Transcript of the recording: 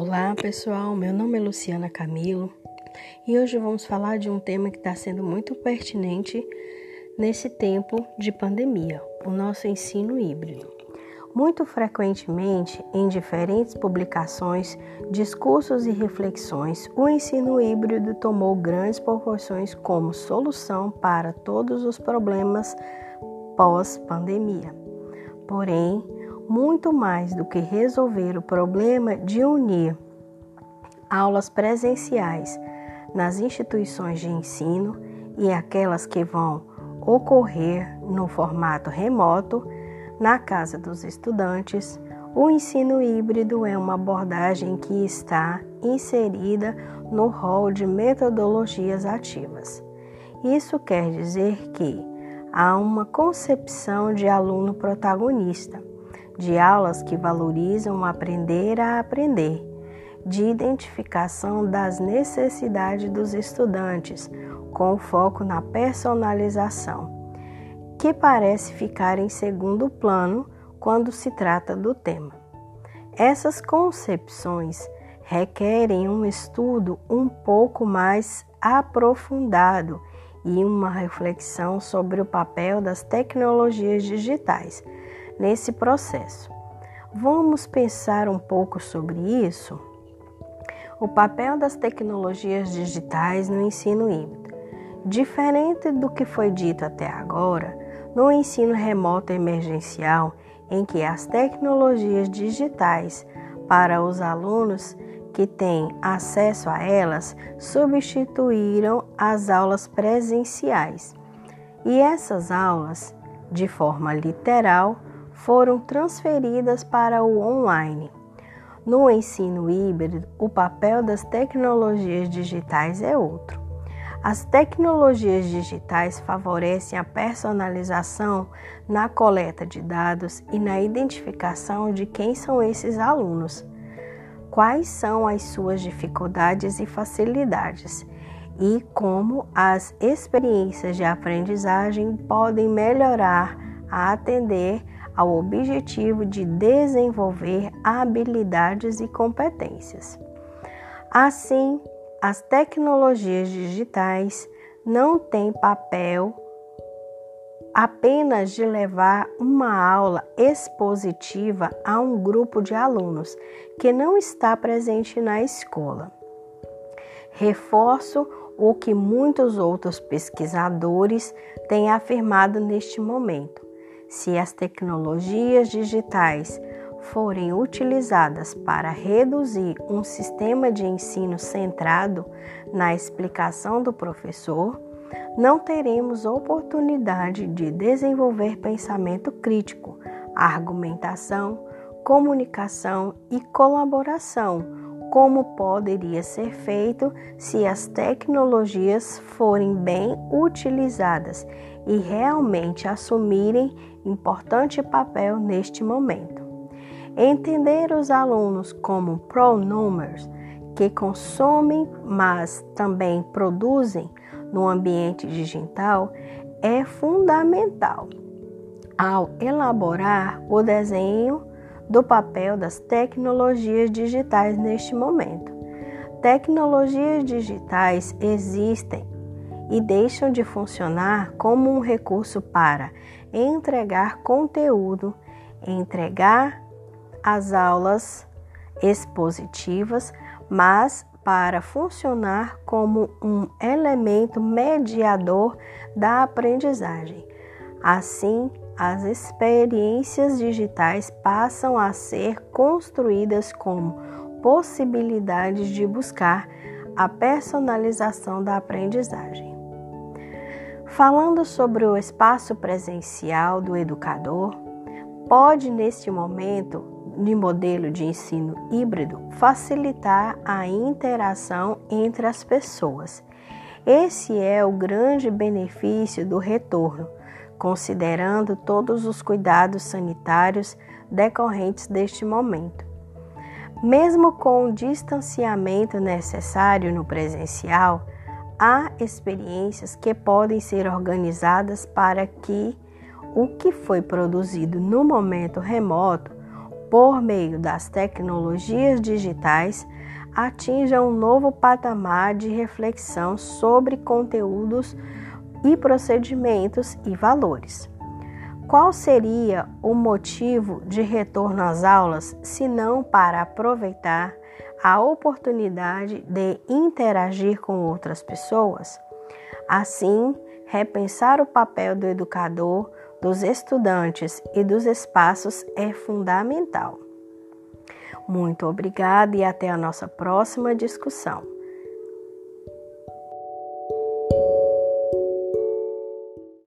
Olá pessoal, meu nome é Luciana Camilo e hoje vamos falar de um tema que está sendo muito pertinente nesse tempo de pandemia, o nosso ensino híbrido. Muito frequentemente, em diferentes publicações, discursos e reflexões, o ensino híbrido tomou grandes proporções como solução para todos os problemas pós-pandemia. Porém, muito mais do que resolver o problema de unir aulas presenciais nas instituições de ensino e aquelas que vão ocorrer no formato remoto na casa dos estudantes, o ensino híbrido é uma abordagem que está inserida no rol de metodologias ativas. Isso quer dizer que há uma concepção de aluno protagonista de aulas que valorizam aprender a aprender, de identificação das necessidades dos estudantes, com foco na personalização, que parece ficar em segundo plano quando se trata do tema. Essas concepções requerem um estudo um pouco mais aprofundado e uma reflexão sobre o papel das tecnologias digitais nesse processo. Vamos pensar um pouco sobre isso? O papel das tecnologias digitais no ensino híbrido. Diferente do que foi dito até agora, no ensino remoto emergencial, em que as tecnologias digitais para os alunos que têm acesso a elas substituíram as aulas presenciais. E essas aulas, de forma literal, foram transferidas para o online. No ensino híbrido, o papel das tecnologias digitais é outro. As tecnologias digitais favorecem a personalização na coleta de dados e na identificação de quem são esses alunos, quais são as suas dificuldades e facilidades, e como as experiências de aprendizagem podem melhorar a atender ao objetivo de desenvolver habilidades e competências. Assim, as tecnologias digitais não têm papel apenas de levar uma aula expositiva a um grupo de alunos que não está presente na escola. Reforço o que muitos outros pesquisadores têm afirmado neste momento. Se as tecnologias digitais forem utilizadas para reduzir um sistema de ensino centrado na explicação do professor, não teremos oportunidade de desenvolver pensamento crítico, argumentação, comunicação e colaboração, como poderia ser feito se as tecnologias forem bem utilizadas e realmente assumirem importante papel neste momento. Entender os alunos como pronúmeros que consomem, mas também produzem no ambiente digital é fundamental ao elaborar o desenho do papel das tecnologias digitais neste momento. Tecnologias digitais existem e deixam de funcionar como um recurso para entregar conteúdo, entregar as aulas expositivas, mas para funcionar como um elemento mediador da aprendizagem. Assim, as experiências digitais passam a ser construídas como possibilidades de buscar a personalização da aprendizagem. Falando sobre o espaço presencial do educador, pode, neste momento, de modelo de ensino híbrido, facilitar a interação entre as pessoas. Esse é o grande benefício do retorno, considerando todos os cuidados sanitários decorrentes deste momento. Mesmo com o distanciamento necessário no presencial, há experiências que podem ser organizadas para que o que foi produzido no momento remoto por meio das tecnologias digitais, atinja um novo patamar de reflexão sobre conteúdos e procedimentos e valores. Qual seria o motivo de retorno às aulas se não para aproveitar a oportunidade de interagir com outras pessoas? Assim, repensar o papel do educador, dos estudantes e dos espaços é fundamental. Muito obrigada e até a nossa próxima discussão.